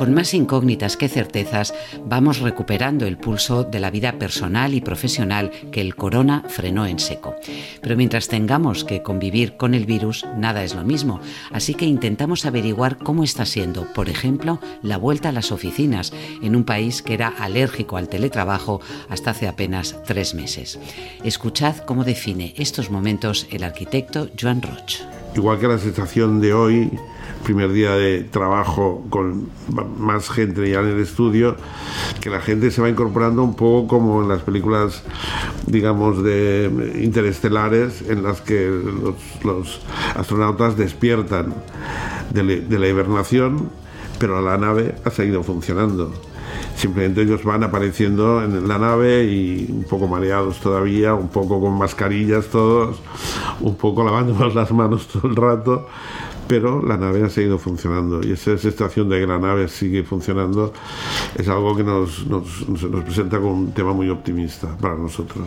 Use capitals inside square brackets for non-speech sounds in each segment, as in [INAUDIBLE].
con más incógnitas que certezas, vamos recuperando el pulso de la vida personal y profesional que el corona frenó en seco. Pero mientras tengamos que convivir con el virus, nada es lo mismo, así que intentamos averiguar cómo está siendo, por ejemplo, la vuelta a las oficinas en un país que era alérgico al teletrabajo hasta hace apenas tres meses. Escuchad cómo define estos momentos el arquitecto Joan Roch. Igual que la sensación de hoy, primer día de trabajo con más gente ya en el estudio, que la gente se va incorporando un poco como en las películas, digamos, de interestelares, en las que los, astronautas despiertan de, de la hibernación, pero la nave ha seguido funcionando. Simplemente ellos van apareciendo en la nave y un poco mareados todavía, un poco con mascarillas todos, un poco lavándonos las manos todo el rato, pero la nave ha seguido funcionando y esa sensación de que la nave sigue funcionando es algo que nos, nos, nos presenta como un tema muy optimista para nosotros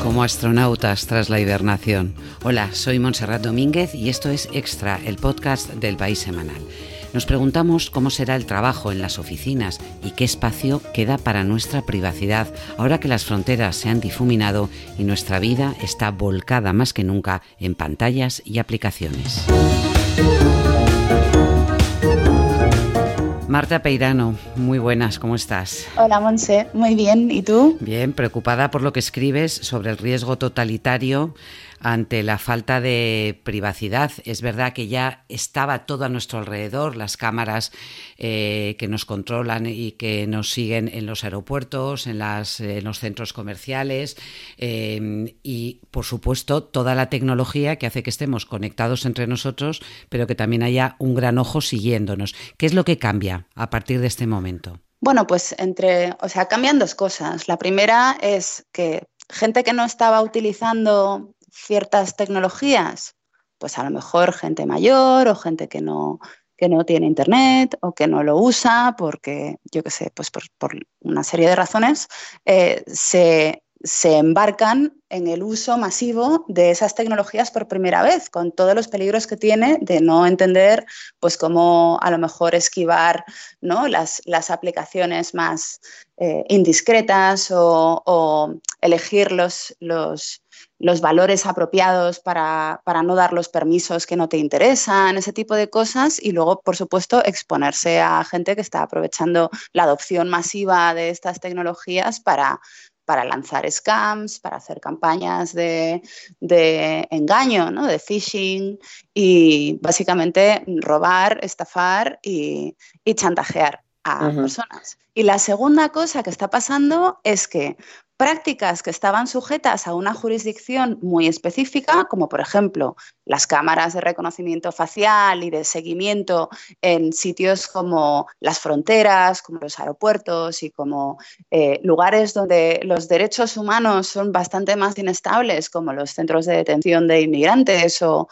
como astronautas tras la hibernación. Hola, soy Montserrat Domínguez y esto es Extra, el podcast del País Semanal. Nos preguntamos cómo será el trabajo en las oficinas y qué espacio queda para nuestra privacidad ahora que las fronteras se han difuminado y nuestra vida está volcada más que nunca en pantallas y aplicaciones. Marta Peirano, muy buenas, ¿cómo estás? Hola Monse, muy bien, ¿y tú? Bien, preocupada por lo que escribes sobre el riesgo totalitario ante la falta de privacidad. Es verdad que ya estaba todo a nuestro alrededor, las cámaras eh, que nos controlan y que nos siguen en los aeropuertos, en, los centros comerciales eh, y, por supuesto, toda la tecnología que hace que estemos conectados entre nosotros, pero que también haya un gran ojo siguiéndonos. ¿Qué es lo que cambia a partir de este momento? Bueno, pues entre, o sea, cambian dos cosas. La primera es que gente que no estaba utilizando ciertas tecnologías, pues a lo mejor gente mayor o gente que no, que no tiene internet o que no lo usa porque, yo qué sé, pues por, una serie de razones, eh, se, se embarcan en el uso masivo de esas tecnologías por primera vez, con todos los peligros que tiene de no entender pues cómo a lo mejor esquivar ¿no? las, las aplicaciones más eh, indiscretas o, o, elegir los, los, los valores apropiados para, no dar los permisos que no te interesan, ese tipo de cosas. Y luego, por supuesto, exponerse a gente que está aprovechando la adopción masiva de estas tecnologías para, para lanzar scams, para hacer campañas de, engaño, ¿no? de phishing y básicamente robar, estafar y, chantajear a personas. Y la segunda cosa que está pasando es que prácticas que estaban sujetas a una jurisdicción muy específica, como por ejemplo las cámaras de reconocimiento facial y de seguimiento en sitios como las fronteras, como los aeropuertos y como eh, lugares donde los derechos humanos son bastante más inestables, como los centros de detención de inmigrantes o,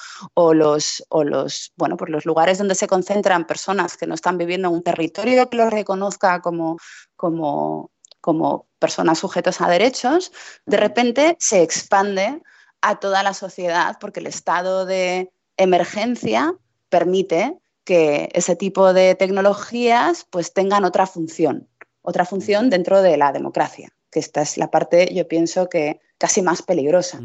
los, los, bueno, por los lugares donde se concentran personas que no están viviendo en un territorio que los reconozca como, como como personas sujetas a derechos, de repente se expande a toda la sociedad porque el estado de emergencia permite que ese tipo de tecnologías pues tengan otra función, otra función dentro de la democracia, que esta es la parte, yo pienso que casi más peligrosa.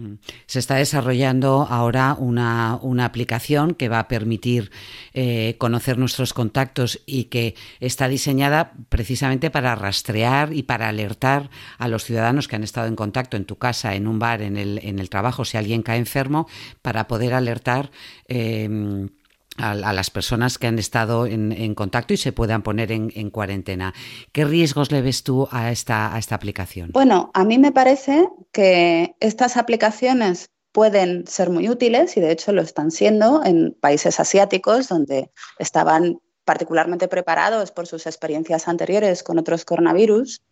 Se está desarrollando ahora una, aplicación que va a permitir eh, conocer nuestros contactos y que está diseñada precisamente para rastrear y para alertar a los ciudadanos que han estado en contacto en tu casa, en un bar, en el, en el trabajo, si alguien cae enfermo, para poder alertar. Eh, a, las personas que han estado en, contacto y se puedan poner en, cuarentena. ¿Qué riesgos le ves tú a esta, aplicación? Bueno, a mí me parece que estas aplicaciones pueden ser muy útiles y de hecho lo están siendo en países asiáticos donde estaban particularmente preparados por sus experiencias anteriores con otros coronavirus,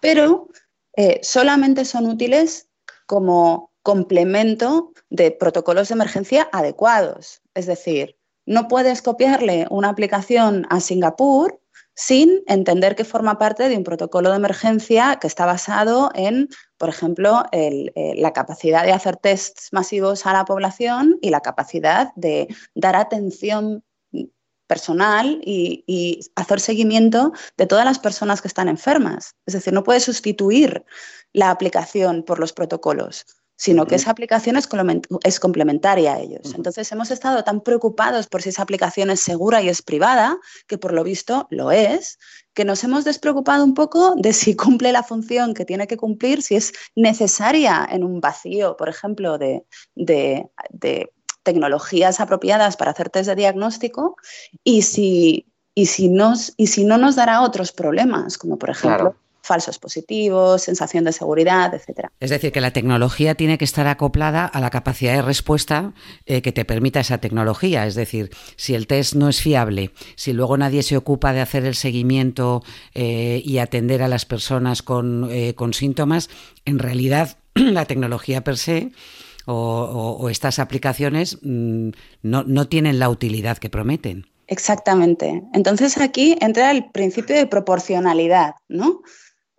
pero eh, solamente son útiles como complemento de protocolos de emergencia adecuados. Es decir, no puedes copiarle una aplicación a Singapur sin entender que forma parte de un protocolo de emergencia que está basado en, por ejemplo, eh, la capacidad de hacer tests masivos a la población y la capacidad de dar atención personal y, hacer seguimiento de todas las personas que están enfermas. Es decir, no puede sustituir la aplicación por los protocolos sino que esa aplicación es, complementaria a ellos. Entonces hemos estado tan preocupados por si esa aplicación es segura y es privada, que por lo visto lo es, que nos hemos despreocupado un poco de si cumple la función que tiene que cumplir, si es necesaria en un vacío, por ejemplo, de, tecnologías apropiadas para hacer test de diagnóstico y si, y si, nos, y si no nos dará otros problemas, como por ejemplo falsos positivos, sensación de seguridad, etc. Es decir, que la tecnología tiene que estar acoplada a la capacidad de respuesta eh, que te permita esa tecnología. Es decir, si el test no es fiable, si luego nadie se ocupa de hacer el seguimiento eh, y atender a las personas con, eh, síntomas, en realidad [CLEARS THROAT] la tecnología per se o, estas aplicaciones mm, no, no tienen la utilidad que prometen. Exactamente. Entonces aquí entra el principio de proporcionalidad, ¿no?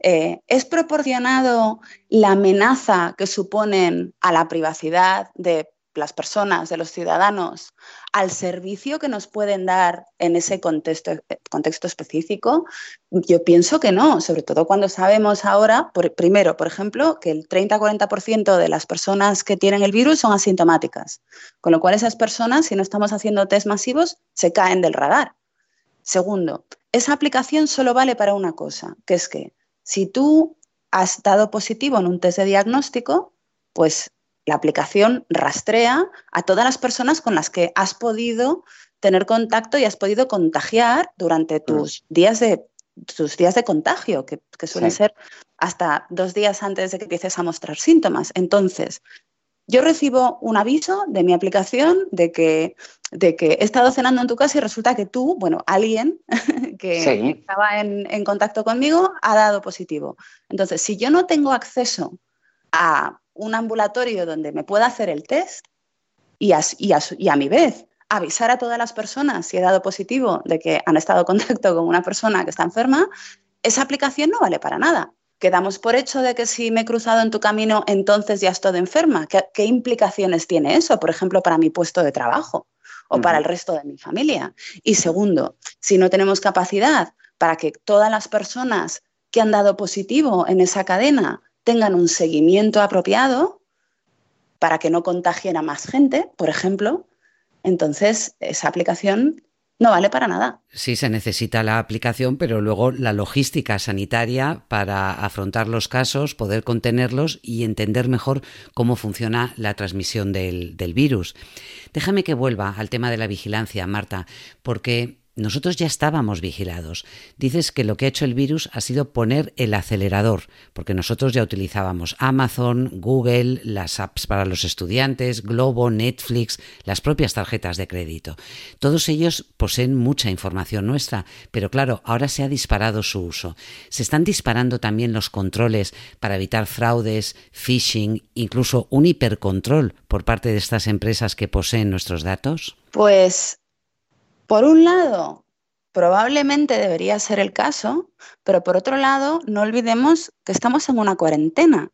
Eh, ¿Es proporcionado la amenaza que suponen a la privacidad de las personas, de los ciudadanos, al servicio que nos pueden dar en ese contexto, contexto específico? Yo pienso que no, sobre todo cuando sabemos ahora, primero, por ejemplo, que el 30-40% de las personas que tienen el virus son asintomáticas, con lo cual esas personas, si no estamos haciendo test masivos, se caen del radar. Segundo, esa aplicación solo vale para una cosa, que es que si tú has dado positivo en un test de diagnóstico, pues la aplicación rastrea a todas las personas con las que has podido tener contacto y has podido contagiar durante mm. tus días de tus días de contagio, que, suelen ser hasta dos días antes de que empieces a mostrar síntomas. Entonces, yo recibo un aviso de mi aplicación de que, de que he estado cenando en tu casa y resulta que tú, bueno, alguien [LAUGHS] que estaba en, contacto conmigo ha dado positivo. Entonces, si yo no tengo acceso a un ambulatorio donde me pueda hacer el test y a, y a mi vez avisar a todas las personas si he dado positivo de que han estado en contacto con una persona que está enferma, esa aplicación no vale para nada quedamos por hecho de que si me he cruzado en tu camino, entonces ya estoy enferma. ¿Qué, implicaciones tiene eso, por ejemplo, para mi puesto de trabajo o para el resto de mi familia? Y segundo, si no tenemos capacidad para que todas las personas que han dado positivo en esa cadena tengan un seguimiento apropiado para que no contagien a más gente, por ejemplo, entonces esa aplicación no vale para nada. Sí, se necesita la aplicación, pero luego la logística sanitaria para afrontar los casos, poder contenerlos y entender mejor cómo funciona la transmisión del, del virus. Déjame que vuelva al tema de la vigilancia, Marta, porque nosotros ya estábamos vigilados. Dices que lo que ha hecho el virus ha sido poner el acelerador, porque nosotros ya utilizábamos Amazon, Google, las apps para los estudiantes, Globo, Netflix, las propias tarjetas de crédito. Todos ellos poseen mucha información nuestra, pero claro, ahora se ha disparado su uso. Se están disparando también los controles para evitar fraudes, phishing, incluso un hipercontrol por parte de estas empresas que poseen nuestros datos. Pues por un lado, probablemente debería ser el caso, pero por otro lado, no olvidemos que estamos en una cuarentena.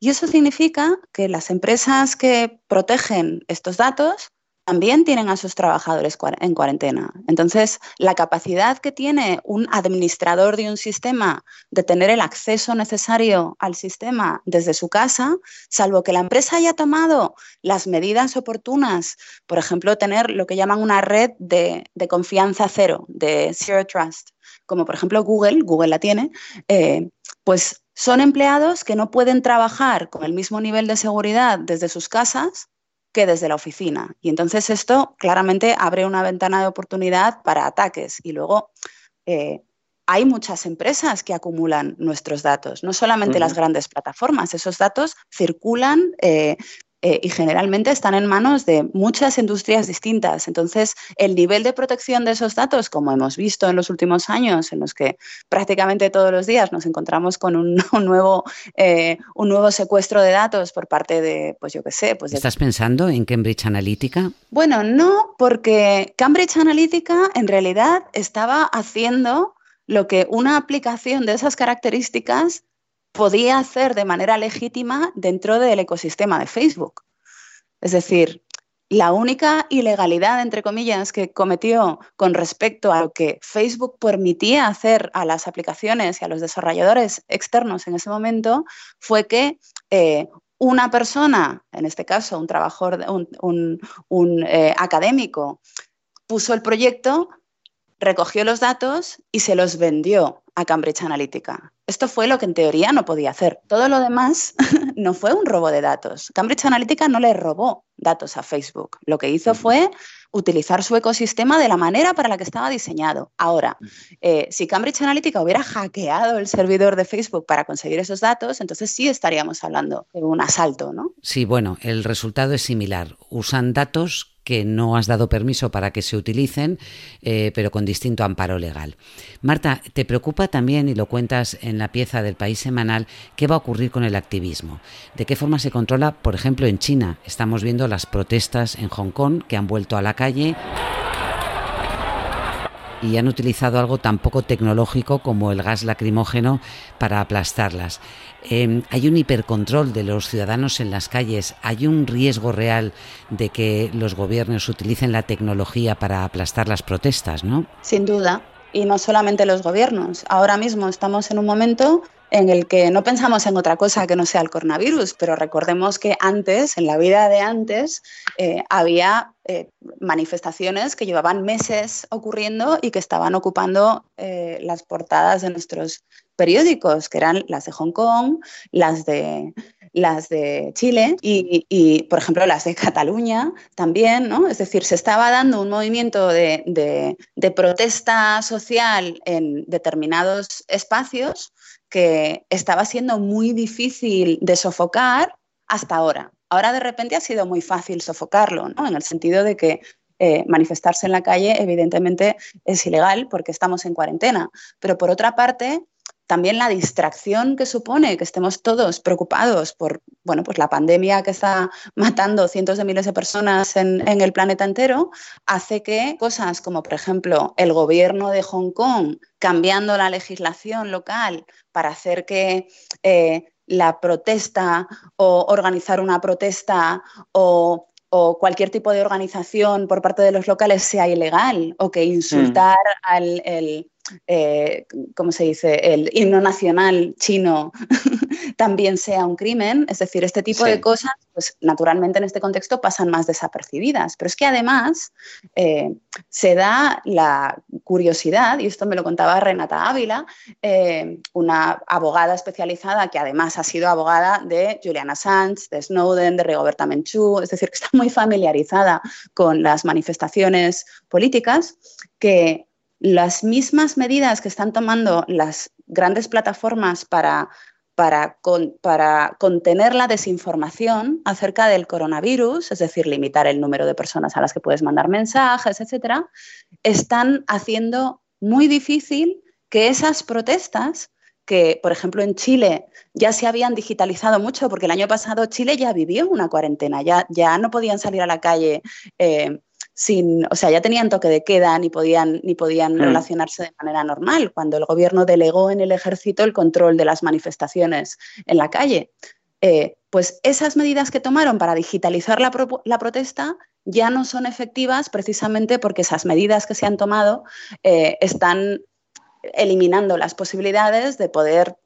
Y eso significa que las empresas que protegen estos datos también tienen a sus trabajadores en cuarentena. Entonces, la capacidad que tiene un administrador de un sistema de tener el acceso necesario al sistema desde su casa, salvo que la empresa haya tomado las medidas oportunas, por ejemplo, tener lo que llaman una red de, confianza cero, de zero trust, como por ejemplo Google, Google la tiene, eh, pues son empleados que no pueden trabajar con el mismo nivel de seguridad desde sus casas que desde la oficina. Y entonces esto claramente abre una ventana de oportunidad para ataques. Y luego eh, hay muchas empresas que acumulan nuestros datos, no solamente las grandes plataformas. Esos datos circulan eh, eh, y generalmente están en manos de muchas industrias distintas. Entonces, el nivel de protección de esos datos, como hemos visto en los últimos años, en los que prácticamente todos los días nos encontramos con un, [LAUGHS] nuevo, eh, un nuevo secuestro de datos por parte de, pues yo qué sé. Pues ¿Estás pensando en Cambridge Analytica? Bueno, no, porque Cambridge Analytica en realidad estaba haciendo lo que una aplicación de esas características podía hacer de manera legítima dentro del ecosistema de Facebook. Es decir, la única ilegalidad, entre comillas, que cometió con respecto a lo que Facebook permitía hacer a las aplicaciones y a los desarrolladores externos en ese momento fue que eh, una persona, en este caso un trabajador, un, eh, académico, puso el proyecto, recogió los datos y se los vendió a Cambridge Analytica. Esto fue lo que en teoría no podía hacer. Todo lo demás [LAUGHS] no fue un robo de datos. Cambridge Analytica no le robó datos a Facebook. Lo que hizo fue utilizar su ecosistema de la manera para la que estaba diseñado. Ahora, eh, si Cambridge Analytica hubiera hackeado el servidor de Facebook para conseguir esos datos, entonces sí estaríamos hablando de un asalto, ¿no? Sí, bueno, el resultado es similar. Usan datos que no has dado permiso para que se utilicen, eh, pero con distinto amparo legal. Marta, ¿te preocupa también, y lo cuentas en la pieza del País Semanal, qué va a ocurrir con el activismo? ¿De qué forma se controla, por ejemplo, en China? Estamos viendo las protestas en Hong Kong que han vuelto a la calle y han utilizado algo tan poco tecnológico como el gas lacrimógeno para aplastarlas. Em, hay un hipercontrol de los ciudadanos en las calles. Hay un riesgo real de que los gobiernos utilicen la tecnología para aplastar las protestas, ¿no? Sin duda. Y no solamente los gobiernos. Ahora mismo estamos en un momento en el que no pensamos en otra cosa que no sea el coronavirus, pero recordemos que antes, en la vida de antes, eh, había eh, manifestaciones que llevaban meses ocurriendo y que estaban ocupando eh, las portadas de nuestros periódicos, que eran las de Hong Kong, las de, las de Chile y, por ejemplo, las de Cataluña también, ¿no? Es decir, se estaba dando un movimiento de protesta social en determinados espacios que estaba siendo muy difícil de sofocar hasta ahora. Ahora de repente ha sido muy fácil sofocarlo, ¿no? En el sentido de que eh, manifestarse en la calle evidentemente es ilegal porque estamos en cuarentena. Pero por otra parte, también la distracción que supone que estemos todos preocupados por bueno, pues la pandemia que está [LAUGHS] matando cientos de miles de personas en, el planeta entero, hace que cosas como, por ejemplo, el gobierno de Hong Kong cambiando la legislación local para hacer que eh, la protesta o organizar una protesta o cualquier tipo de organización por parte de los locales sea ilegal o que insultar mm. al el, eh, ¿cómo se dice?, el himno nacional chino [LAUGHS] también sea un crimen. Es decir, este tipo de cosas, pues naturalmente en este contexto pasan más desapercibidas. Pero es que además eh, se da la curiosidad, y esto me lo contaba Renata Ávila, eh, una abogada especializada que además ha sido abogada de Julian Assange, de Snowden, de Rigoberta Menchú, es decir, que está muy familiarizada con las manifestaciones políticas, que las mismas medidas que están tomando las grandes plataformas para, para, para, contener la desinformación acerca del coronavirus, es decir, limitar el número de personas a las que puedes mandar mensajes, etcétera, están haciendo muy difícil que esas protestas que, por ejemplo, en Chile ya se habían digitalizado mucho, porque el año pasado Chile ya vivió una cuarentena, ya, ya no podían salir a la calle eh, sin, o sea, ya tenían toque de queda ni podían, ni podían mm. relacionarse de manera normal, cuando el gobierno delegó en el ejército el control de las manifestaciones en la calle. Eh, pues esas medidas que tomaron para digitalizar la, la, protesta ya no son efectivas precisamente porque esas medidas que se han tomado eh, están eliminando las posibilidades de poder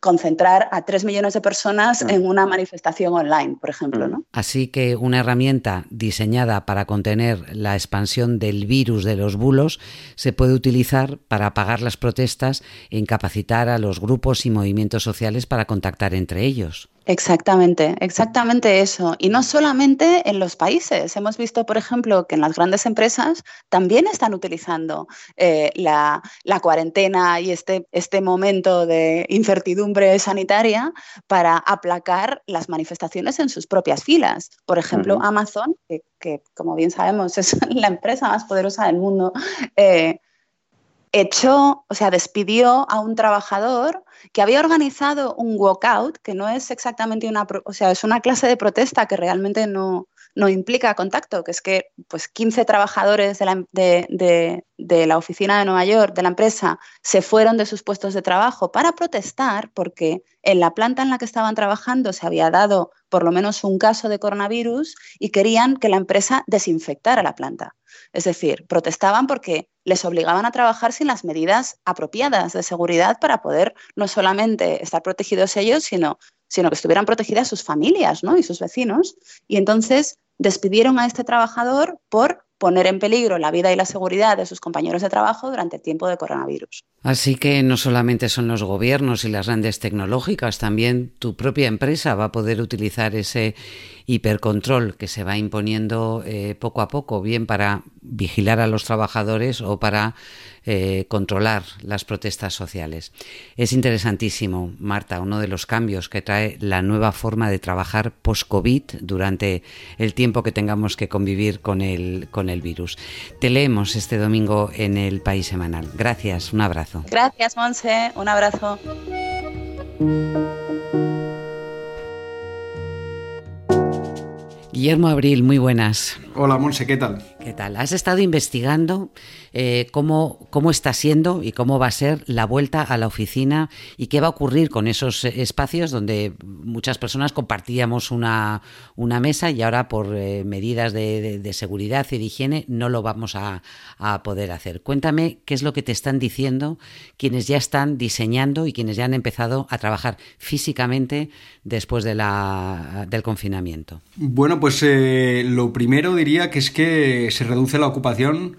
concentrar a tres millones de personas en una manifestación online, por ejemplo. ¿no? Así que una herramienta diseñada para contener la expansión del virus de los bulos se puede utilizar para apagar las protestas e incapacitar a los grupos y movimientos sociales para contactar entre ellos. Exactamente, exactamente eso. Y no solamente en los países. Hemos visto, por ejemplo, que en las grandes empresas también están utilizando eh, la, cuarentena y este, este momento de incertidumbre sanitaria para aplacar las manifestaciones en sus propias filas. Por ejemplo, Amazon, que, como bien sabemos [LAUGHS] es la empresa más poderosa del mundo, eh, echó, o sea, despidió a un trabajador que había organizado un walkout, que no es exactamente una, o sea, es una clase de protesta que realmente no, no implica contacto, que es que pues 15 trabajadores de la, de la oficina de Nueva York, de la empresa, se fueron de sus puestos de trabajo para protestar porque en la planta en la que estaban trabajando se había dado por lo menos un caso de coronavirus y querían que la empresa desinfectara la planta. Es decir, protestaban porque les obligaban a trabajar sin las medidas apropiadas de seguridad para poder no solamente estar protegidos ellos, sino, sino que estuvieran protegidas sus familias ¿no? y sus vecinos. Y entonces despidieron a este trabajador por poner en peligro la vida y la seguridad de sus compañeros de trabajo durante el tiempo de coronavirus. Así que no solamente son los gobiernos y las grandes tecnológicas, también tu propia empresa va a poder utilizar ese hipercontrol que se va imponiendo eh, poco a poco, bien para vigilar a los trabajadores o para eh, controlar las protestas sociales. Es interesantísimo, Marta, uno de los cambios que trae la nueva forma de trabajar post-COVID durante el tiempo que tengamos que convivir con el, con el virus. Te leemos este domingo en el País Semanal. Gracias, un abrazo. Gracias, Monse, un abrazo. Guillermo Abril, muy buenas. Hola, Monse, ¿qué tal? ¿Qué tal? Has estado investigando eh, cómo, cómo está siendo y cómo va a ser la vuelta a la oficina y qué va a ocurrir con esos eh, espacios donde muchas personas compartíamos una, una mesa y ahora por eh, medidas de, seguridad y de higiene no lo vamos a, poder hacer. Cuéntame qué es lo que te están diciendo quienes ya están diseñando y quienes ya han empezado a trabajar físicamente después de la, del confinamiento. Bueno, pues lo primero diría que es que se reduce la ocupación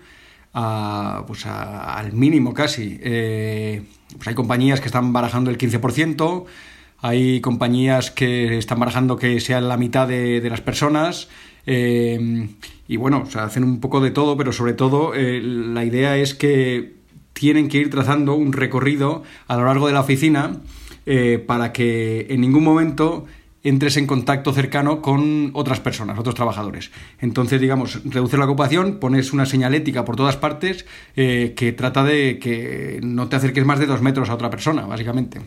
pues al mínimo casi. Eh, pues hay compañías que están barajando el 15%, hay compañías que están barajando que sea la mitad de, las personas. Eh, y bueno, o hacen un poco de todo, pero sobre todo eh, la idea es que tienen que ir trazando un recorrido a lo largo de la oficina para que en ningún momento entres en contacto cercano con otras personas, otros trabajadores. Entonces, digamos, reduces la ocupación, pones una señalética por todas partes eh, que trata de que no te acerques más de dos metros a otra persona, básicamente.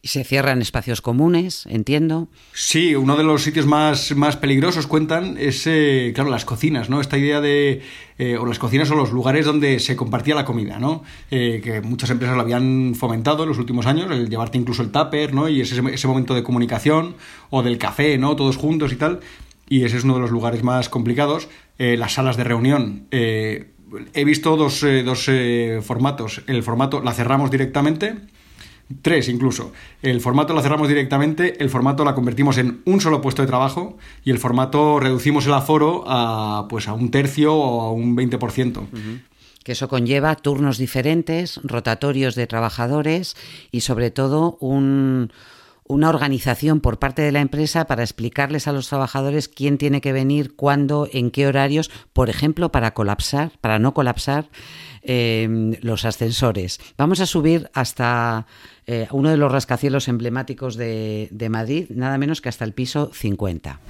¿Y se cierran espacios comunes, entiendo? Sí, uno de los sitios más, más peligrosos, cuentan, es, eh, claro, las cocinas, ¿no? Esta idea de eh, o las cocinas o los lugares donde se compartía la comida, ¿no? Eh, que muchas empresas lo habían fomentado en los últimos años, el llevarte incluso el tupper, ¿no? Y ese, momento de comunicación o del café, ¿no? Todos juntos y tal. Y ese es uno de los lugares más complicados. Eh, las salas de reunión. he visto dos, dos formatos. El formato la cerramos directamente Tres incluso. El formato lo cerramos directamente, el formato la convertimos en un solo puesto de trabajo y el formato reducimos el aforo a, pues, a un tercio o a un 20%. Que eso conlleva turnos diferentes, rotatorios de trabajadores y sobre todo un, una organización por parte de la empresa para explicarles a los trabajadores quién tiene que venir, cuándo, en qué horarios, por ejemplo, para colapsar, para no colapsar Em, los ascensores. Vamos a subir hasta eh, uno de los rascacielos emblemáticos de, Madrid, nada menos que hasta el piso 50.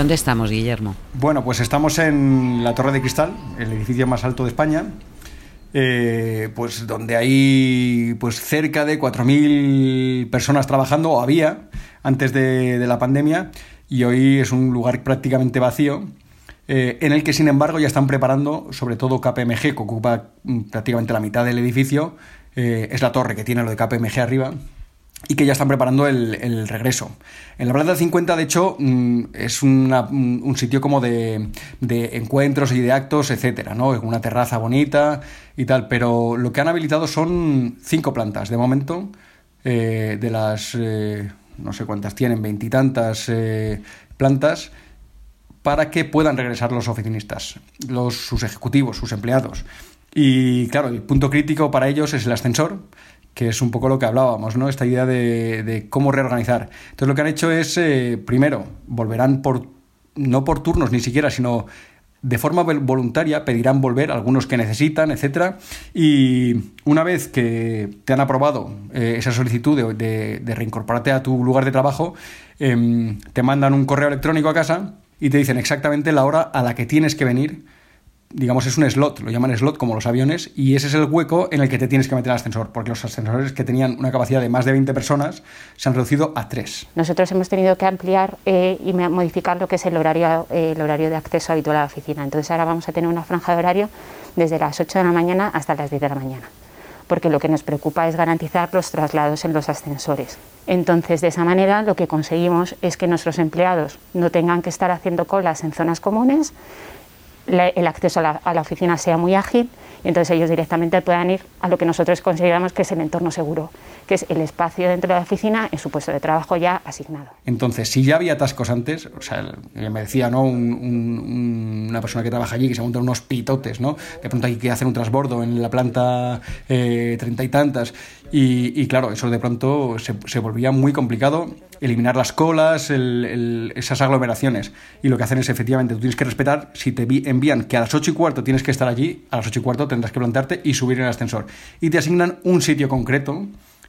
¿Dónde estamos, Guillermo? Bueno, pues estamos en la Torre de Cristal, el edificio más alto de España, eh, pues donde hay pues cerca de 4.000 personas trabajando, o había, antes de, la pandemia, y hoy es un lugar prácticamente vacío, eh, en el que sin embargo ya están preparando, sobre todo KPMG, que ocupa mm, prácticamente la mitad del edificio, eh, es la torre que tiene lo de KPMG arriba, y que ya están preparando el, regreso. En la Plaza 50, de hecho, mm, es un sitio como de, encuentros y de actos, etcétera, ¿no? Una terraza bonita y tal, pero lo que han habilitado son cinco plantas de momento, eh, de las, eh, no sé cuántas tienen, veintitantas eh, plantas, para que puedan regresar los oficinistas, los, sus ejecutivos, sus empleados. Y claro, el punto crítico para ellos es el ascensor, que es un poco lo que hablábamos, ¿no? Esta idea de, cómo reorganizar. Entonces lo que han hecho es, eh, primero, volverán por, no por turnos ni siquiera, sino de forma voluntaria pedirán volver algunos que necesitan, etcétera, y una vez que te han aprobado eh, esa solicitud de, reincorporarte a tu lugar de trabajo, em, te mandan un correo electrónico a casa y te dicen exactamente la hora a la que tienes que venir digamos, es un slot, lo llaman slot como los aviones, y ese es el hueco en el que te tienes que meter al ascensor, porque los ascensores que tenían una capacidad de más de 20 personas se han reducido a 3. Nosotros hemos tenido que ampliar eh, y modificar lo que es el horario, eh, el horario de acceso habitual a la oficina. Entonces ahora vamos a tener una franja de horario desde las 8 de la mañana hasta las 10 de la mañana porque lo que nos preocupa es garantizar los traslados en los ascensores. Entonces, de esa manera, lo que conseguimos es que nuestros empleados no tengan que estar haciendo colas en zonas comunes, el acceso a la, oficina sea muy ágil y entonces ellos directamente puedan ir a lo que nosotros consideramos que es el entorno seguro, que es el espacio dentro de la oficina en su puesto de trabajo ya asignado. Entonces, si ya había atascos antes, o sea, me decía ¿no? una persona que trabaja allí que se monta unos pitotes, ¿no? de pronto hay que hacer un transbordo en la planta eh, treinta y tantas, y, claro, eso de pronto se, se volvía muy complicado eliminar las colas, esas aglomeraciones. Y lo que hacen es efectivamente, tú tienes que respetar, si te envían que a las 8 y cuarto tienes que estar allí, a las 8 y cuarto tendrás que plantarte y subir en el ascensor. Y te asignan un sitio concreto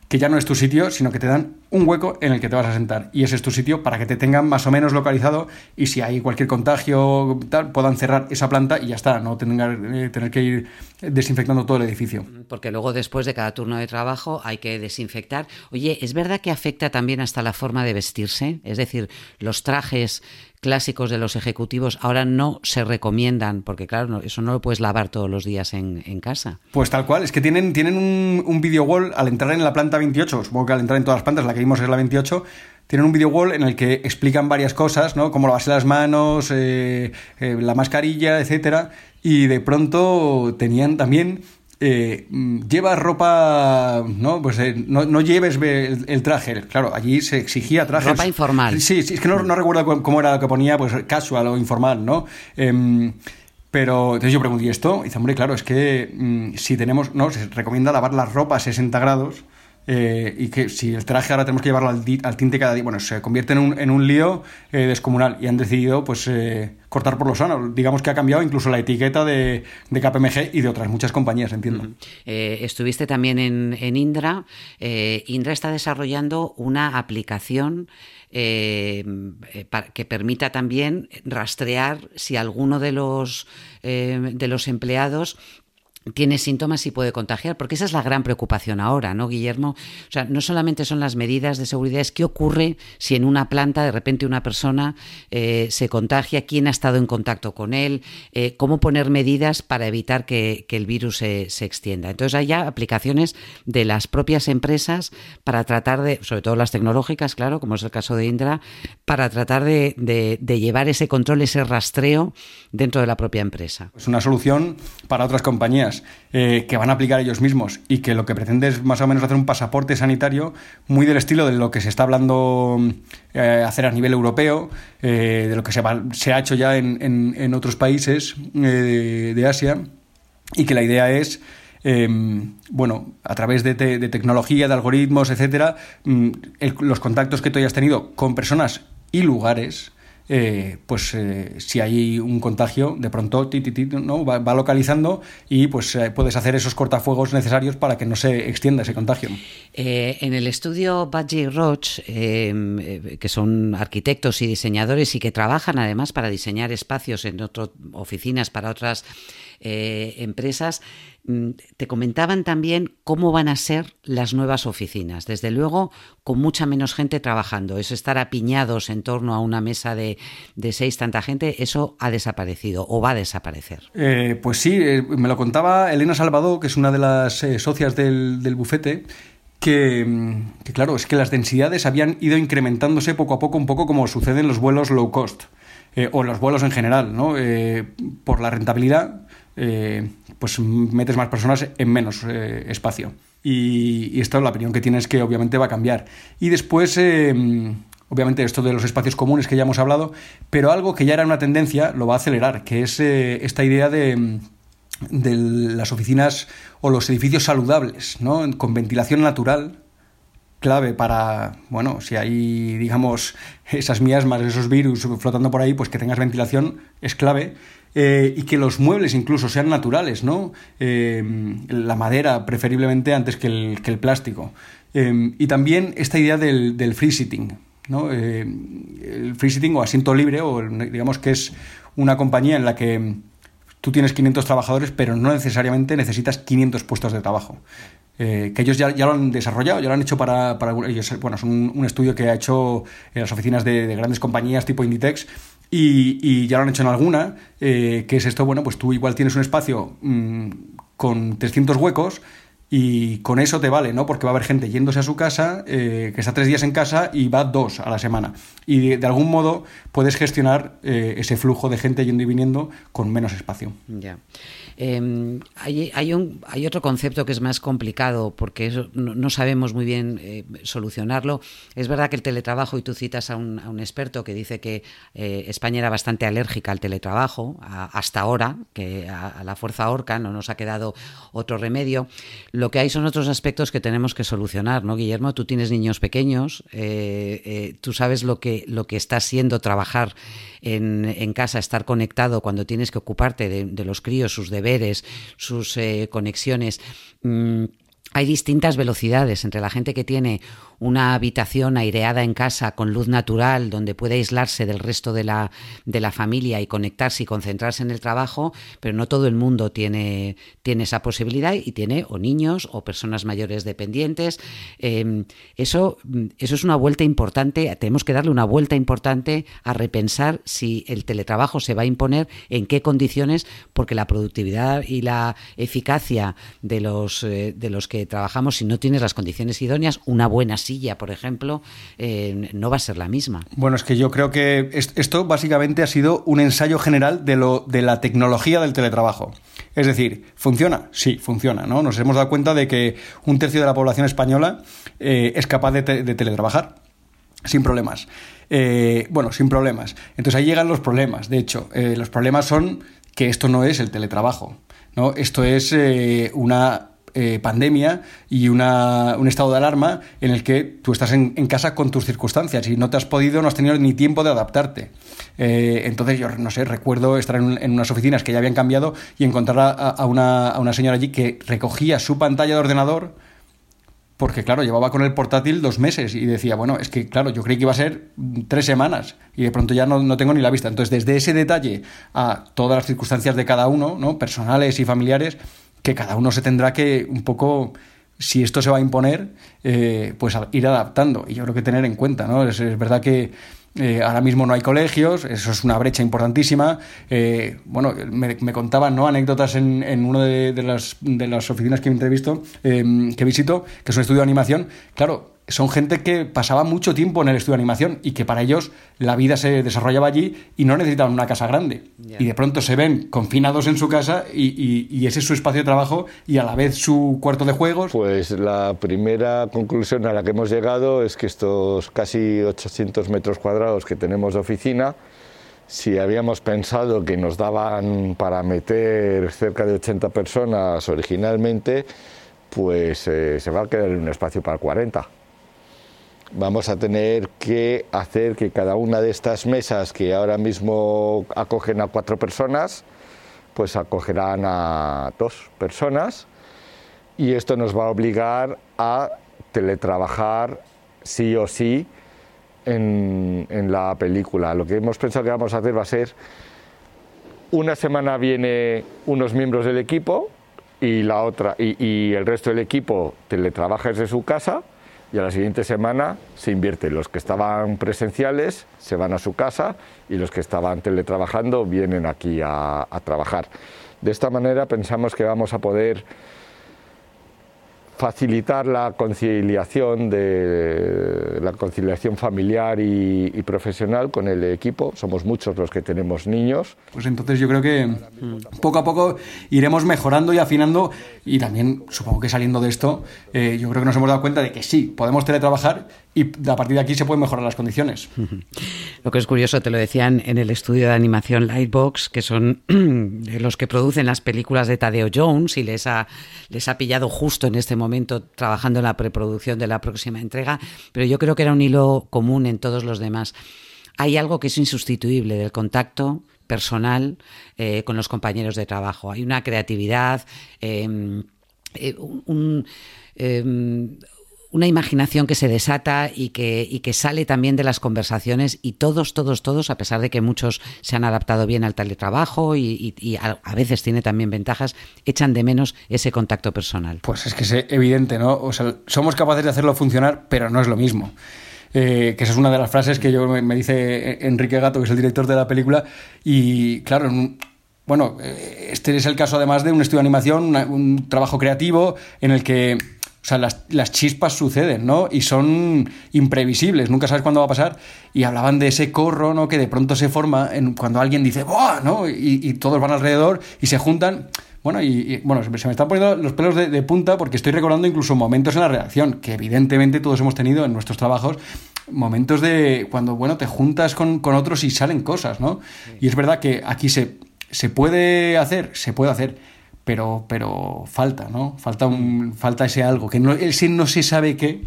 que ya no es tu sitio, sino que te dan un hueco en el que te vas a sentar. Y ese es tu sitio para que te tengan más o menos localizado y si hay cualquier contagio, tal, puedan cerrar esa planta y ya está, no tengan eh, tener que ir desinfectando todo el edificio. Porque luego después de cada turno de trabajo hay que desinfectar. Oye, ¿es verdad que afecta también hasta la forma de vestirse? Es decir, los trajes clásicos de los ejecutivos ahora no se recomiendan, porque claro, eso no lo puedes lavar todos los días en, casa. Pues tal cual, es que tienen, tienen un, un video wall al entrar en la planta 28, supongo que al entrar en todas las plantas, la que vimos es la 28, tienen un video wall en el que explican varias cosas, ¿no? Como lavarse las manos, eh, eh, la mascarilla, etcétera, y de pronto tenían también eh, llevas ropa, ¿no? Pues eh, no, lleves el, traje. Claro, allí se exigía traje. Ropa informal. Sí, sí, es que no, recuerdo cómo era lo que ponía, pues casual o informal, ¿no? Em, pero entonces yo pregunté, esto? Y dice, hombre, claro, es que mm, si tenemos, no, se recomienda lavar las ropas a 60 grados eh, y que si el traje ahora tenemos que llevarlo al, tinte cada día, bueno, se convierte en un, en un lío eh, descomunal y han decidido pues eh, cortar por lo sano. Digamos que ha cambiado incluso la etiqueta de, de KPMG y de otras muchas compañías, entiendo. estuviste también en, en Indra. Indra está desarrollando una aplicación que permita también rastrear si alguno de los, de los empleados tiene síntomas y puede contagiar, porque esa es la gran preocupación ahora, ¿no, Guillermo? O sea, no solamente son las medidas de seguridad, es qué ocurre si en una planta de repente una persona eh, se contagia, quién ha estado en contacto con él, eh, cómo poner medidas para evitar que, el virus se, extienda. Entonces hay ya aplicaciones de las propias empresas para tratar de, sobre todo las tecnológicas, claro, como es el caso de Indra, para tratar de, de llevar ese control, ese rastreo dentro de la propia empresa. Es una solución para otras compañías eh, que van a aplicar ellos mismos y que lo que pretende es más o menos hacer un pasaporte sanitario muy del estilo de lo que se está hablando eh, hacer a nivel europeo, eh, de lo que se, ha hecho ya en, otros países de, Asia y que la idea es em, bueno, a través de, tecnología, de algoritmos, etcétera, mm, los contactos que tú hayas tenido con personas y lugares eh, pues eh, si hay un contagio, de pronto ¿no? va, localizando y pues eh, puedes hacer esos cortafuegos necesarios para que no se extienda ese contagio. en el estudio Badger Roach, que son arquitectos y diseñadores y que trabajan además para diseñar espacios en otras oficinas para otras empresas, Mm, te comentaban también cómo van a ser las nuevas oficinas. Desde luego, con mucha menos gente trabajando. Eso estar apiñados en torno a una mesa de, seis, tanta gente, eso ha desaparecido o va a desaparecer. Eh, pues sí, eh, me lo contaba Elena Salvador, que es una de las eh, socias del, bufete. Que, mm, que, claro, es que las densidades habían ido incrementándose poco a poco, un poco como sucede en los vuelos low cost, o en los vuelos en general, ¿no? por la rentabilidad, eh, pues metes más personas en menos eh, espacio. Y, esta es la opinión que tienes que obviamente va a cambiar. Y después, eh, obviamente esto de los espacios comunes que ya hemos hablado, pero algo que ya era una tendencia lo va a acelerar, que es esta idea de, de las oficinas o los edificios saludables, ¿no? con ventilación natural, clave para, bueno, si hay, digamos, esas miasmas, esos virus flotando por ahí, pues que tengas ventilación es clave. Eh, y que los muebles incluso sean naturales, ¿no? Eh, la madera preferiblemente antes que el, plástico. Eh, y también esta idea del, free sitting, ¿no? El free sitting o asiento libre, o digamos que es una compañía en la que tú tienes 500 trabajadores, pero no necesariamente necesitas 500 puestos de trabajo. Que ellos ya, lo han desarrollado, ya lo han hecho para, para ellos, bueno, es un, estudio que ha hecho en las oficinas de, grandes compañías tipo Inditex y, ya lo han hecho en alguna, eh, que es esto, bueno, pues tú igual tienes un espacio mm, con 300 huecos y con eso te vale, ¿no? Porque va a haber gente yéndose a su casa, eh, que está tres días en casa y va dos a la semana. Y de, algún modo puedes gestionar eh, ese flujo de gente yendo y viniendo con menos espacio. Ya. Em, hay, otro concepto que es más complicado porque no, sabemos muy bien eh, solucionarlo. Es verdad que el teletrabajo, y tú citas a un, a un experto que dice que eh, España era bastante alérgica al teletrabajo hasta ahora, que a, la fuerza orca no nos ha quedado otro remedio. Lo que hay son otros aspectos que tenemos que solucionar, ¿no, Guillermo? Tú tienes niños pequeños, eh, tú sabes lo que, está siendo trabajar en, casa, estar conectado cuando tienes que ocuparte de los críos, sus deberes sus eh, conexiones. Mm, hay distintas velocidades entre la gente que tiene una habitación aireada en casa con luz natural donde puede aislarse del resto de la, de la familia y conectarse y concentrarse en el trabajo, pero no todo el mundo tiene, tiene esa posibilidad y tiene o niños o personas mayores dependientes. Em, eso, eso es una vuelta importante, tenemos que darle una vuelta importante a repensar si el teletrabajo se va a imponer, en qué condiciones, porque la productividad y la eficacia de los, eh, de los que trabajamos, si no tienes las condiciones idóneas, una buena por ejemplo, eh, no va a ser la misma. Bueno, es que yo creo que esto básicamente ha sido un ensayo general de, lo, de la tecnología del teletrabajo. Es decir, ¿funciona? Sí, funciona. ¿no? Nos hemos dado cuenta de que un tercio de la población española eh, es capaz de, teletrabajar sin problemas. Eh, bueno, sin problemas. Entonces ahí llegan los problemas. De hecho, los problemas son que esto no es el teletrabajo. ¿no? Esto es una eh, pandemia y una, un estado de alarma en el que tú estás en, casa con tus circunstancias y no te has podido, no has tenido ni tiempo de adaptarte. Eh, entonces yo, no sé, recuerdo estar en, unas oficinas que ya habían cambiado y encontrar a, una, a una señora allí que recogía su pantalla de ordenador porque claro, llevaba con el portátil dos meses y decía, bueno, es que claro, yo creí que iba a ser tres semanas y de pronto ya no, no, tengo ni la vista. Entonces, desde ese detalle a todas las circunstancias de cada uno, ¿no? personales y familiares, que cada uno se tendrá que un poco si esto se va a imponer, eh, pues ir adaptando. Y yo creo que tener en cuenta, ¿no? Es, verdad que eh, ahora mismo no hay colegios, eso es una brecha importantísima. Eh, bueno, me, contaban ¿no? anécdotas en, en una de, las, de las oficinas que entrevisto, que visito, que es un estudio de animación. Claro, son gente que pasaba mucho tiempo en el estudio de animación y que para ellos la vida se desarrollaba allí y no necesitaban una casa grande. Y de pronto se ven confinados en su casa y, ese es su espacio de trabajo y a la vez su cuarto de juegos. Pues la primera conclusión a la que hemos llegado es que estos casi 800 metros cuadrados que tenemos de oficina, si habíamos pensado que nos daban para meter cerca de 80 personas originalmente, pues eh, se va a quedar en un espacio para 40 vamos a tener que hacer que cada una de estas mesas que ahora mismo acogen a cuatro personas, pues acogerán a dos personas y esto nos va a obligar a teletrabajar sí o sí en, la película. Lo que hemos pensado que vamos a hacer va a ser una semana viene unos miembros del equipo y la otra y, y el resto del equipo teletrabaja desde su casa y a la siguiente semana se invierte. Los que estaban presenciales se van a su casa y los que estaban teletrabajando vienen aquí a, trabajar. De esta manera pensamos que vamos a poder facilitar la conciliación de la conciliación familiar y, profesional con el equipo. Somos muchos los que tenemos niños. Pues entonces yo creo que poco a poco iremos mejorando y afinando y también supongo que saliendo de esto eh, yo creo que nos hemos dado cuenta de que sí, podemos teletrabajar y a partir de aquí se pueden mejorar las condiciones. Lo que es curioso, te lo decían en el estudio de animación Lightbox, que son [CLEARS THROAT] los que producen las películas de Tadeo Jones y les ha, les ha pillado justo en este momento trabajando en la preproducción de la próxima entrega, pero yo creo que era un hilo común en todos los demás. Hay algo que es insustituible del contacto personal eh, con los compañeros de trabajo. Hay una creatividad, em, eh, un, em, una imaginación que se desata y que, y que sale también de las conversaciones y todos, todos, todos, a pesar de que muchos se han adaptado bien al teletrabajo y, y, a, veces tiene también ventajas, echan de menos ese contacto personal. Pues es que es evidente, ¿no? O sea, somos capaces de hacerlo funcionar, pero no es lo mismo. Eh, que esa es una de las frases que yo me, dice Enrique Gato, que es el director de la película, y claro, bueno, eh, este es el caso además de un estudio de animación, un trabajo creativo en el que o sea, las, las, chispas suceden, ¿no? Y son imprevisibles, nunca sabes cuándo va a pasar. Y hablaban de ese corro, ¿no? Que de pronto se forma en, cuando alguien dice ¡Buah! ¿no? Y, todos van alrededor y se juntan. Bueno, y, bueno, se me están poniendo los pelos de, punta porque estoy recordando incluso momentos en la redacción, que evidentemente todos hemos tenido en nuestros trabajos, momentos de cuando, bueno, te juntas con, con otros y salen cosas, ¿no? Y es verdad que aquí se, se puede hacer, se puede hacer pero, pero falta, ¿no? Falta, un, falta ese algo, que no, ese no se sabe qué,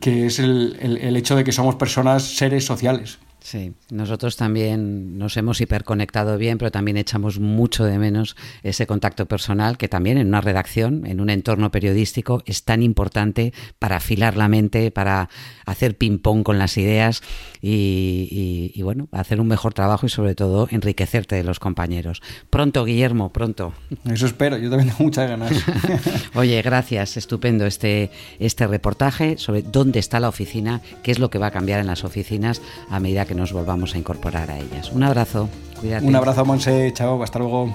que es el, el hecho de que somos personas, seres sociales. Sí, nosotros también nos hemos hiperconectado bien, pero también echamos mucho de menos ese contacto personal que también en una redacción, en un entorno periodístico, es tan importante para afilar la mente, para hacer ping-pong con las ideas y, bueno, hacer un mejor trabajo y sobre todo enriquecerte de los compañeros. Pronto, Guillermo, pronto. Eso espero, yo también tengo muchas ganas. [LAUGHS] Oye, gracias, estupendo este, este reportaje sobre dónde está la oficina, qué es lo que va a cambiar en las oficinas a medida que nos volvamos a incorporar a ellas. Un abrazo, cuídate. Un abrazo, Monse, chao, hasta luego.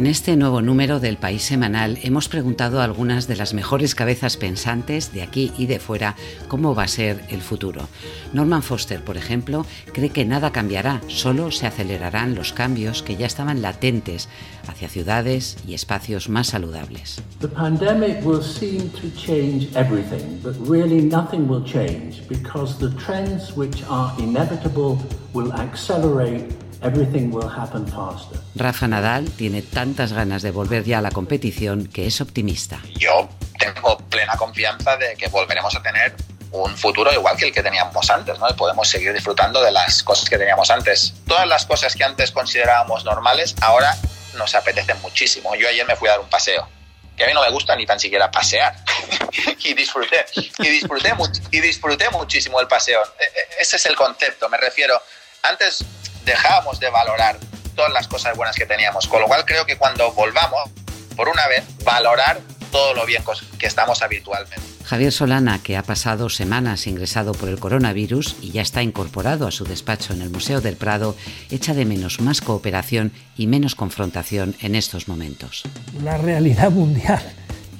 En este nuevo número del País Semanal hemos preguntado a algunas de las mejores cabezas pensantes de aquí y de fuera cómo va a ser el futuro. Norman Foster, por ejemplo, cree que nada cambiará, solo se acelerarán los cambios que ya estaban latentes hacia ciudades y espacios más saludables. The pandemic will seem to change everything, but really nothing will change because the trends which are inevitable will accelerate Everything will happen faster. Rafa Nadal tiene tantas ganas de volver ya a la competición que es optimista. Yo tengo plena confianza de que volveremos a tener un futuro igual que el que teníamos antes, ¿no? podemos seguir disfrutando de las cosas que teníamos antes. Todas las cosas que antes considerábamos normales, ahora nos apetecen muchísimo. Yo ayer me fui a dar un paseo, que a mí no me gusta ni tan siquiera pasear. [LAUGHS] y disfruté, y disfruté, y disfruté muchísimo el paseo. E, e, ese es el concepto, me refiero. Antes dejábamos de valorar todas las cosas buenas que teníamos. Con lo cual creo que cuando volvamos, por una vez, valorar todo lo bien que estamos habitualmente. Javier Solana, que ha pasado semanas ingresado por el coronavirus y ya está incorporado a su despacho en el Museo del Prado, echa de menos más cooperación y menos confrontación en estos momentos. La realidad mundial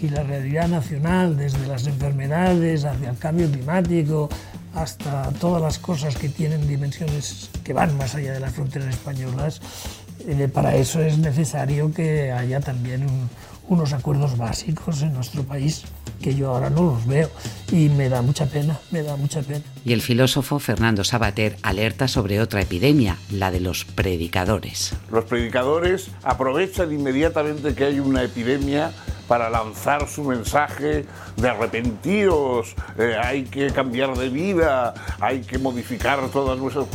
y la realidad nacional, desde las enfermedades hacia el cambio climático, hasta todas las cosas que tienen dimensiones que van más allá de las fronteras españolas, eh, para eso es necesario que haya también unos acuerdos básicos en nuestro país que yo ahora no los veo y me da mucha pena, me da mucha pena. Y el filósofo Fernando Sabater alerta sobre otra epidemia, la de los predicadores. Los predicadores aprovechan inmediatamente que hay una epidemia para lanzar su mensaje de arrepentiros, eh, hay que cambiar de vida, hay que modificar todas nuestras...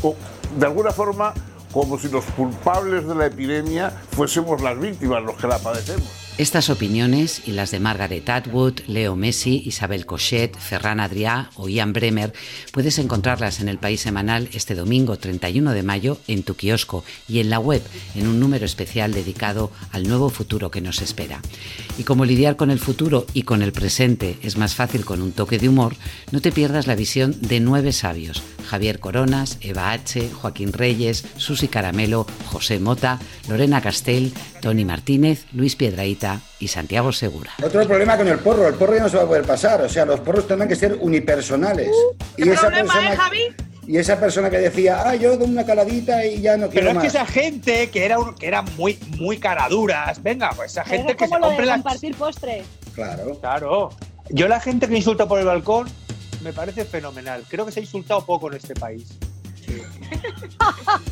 De alguna forma, como si los culpables de la epidemia fuésemos las víctimas, los que la padecemos. Estas opiniones y las de Margaret Atwood, Leo Messi, Isabel Cochet, Ferran Adrià o Ian Bremer puedes encontrarlas en el País Semanal este domingo 31 de mayo en tu kiosco y en la web en un número especial dedicado al nuevo futuro que nos espera. Y como lidiar con el futuro y con el presente es más fácil con un toque de humor, no te pierdas la visión de nueve sabios, Javier Coronas, Eva H., Joaquín Reyes, Susi Caramelo, José Mota, Lorena Castell, Tony Martínez, Luis Piedraíta, y Santiago Segura. Otro problema con el porro, el porro ya no se va a poder pasar, o sea, los porros tendrán que ser unipersonales. y esa persona, eh, Javi? Y esa persona que decía, ah, yo doy una caladita y ya no quiero Pero es que esa gente que era, que era muy, muy caraduras, venga, pues esa gente que se compre la... compartir postre. Claro. Claro. Yo la gente que insulta por el balcón me parece fenomenal. Creo que se ha insultado poco en este país.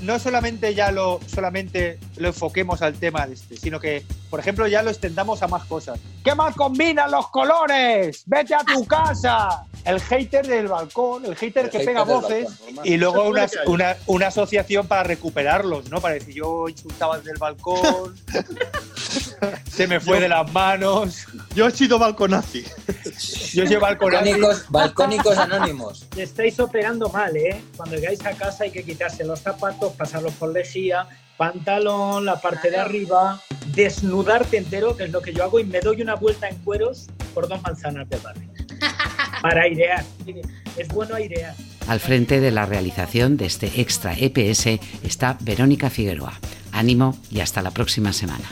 No solamente ya lo, solamente lo enfoquemos al tema de este, sino que, por ejemplo, ya lo extendamos a más cosas. ¿Qué más combinan los colores? ¡Vete a tu casa! el hater del balcón, el hater que pega voces y luego una, una, una, asociación para recuperarlos, ¿no? Para decir, yo insultaba desde el balcón, [LAUGHS] se me fue de las manos. Yo he sido balconazi. Yo soy balconazi. Balcónicos, balcónicos anónimos. [LAUGHS] Estáis operando mal, ¿eh? Cuando llegáis a casa hay que quitarse los zapatos, pasarlos por lejía, pantalón, la parte de arriba, desnudarte entero, que es lo que yo hago, y me doy una vuelta en cueros por dos manzanas de barrio. [LAUGHS] Para airear. Es bueno airear. Al frente de la realización de este extra EPS está Verónica Figueroa. Ánimo y hasta la próxima semana.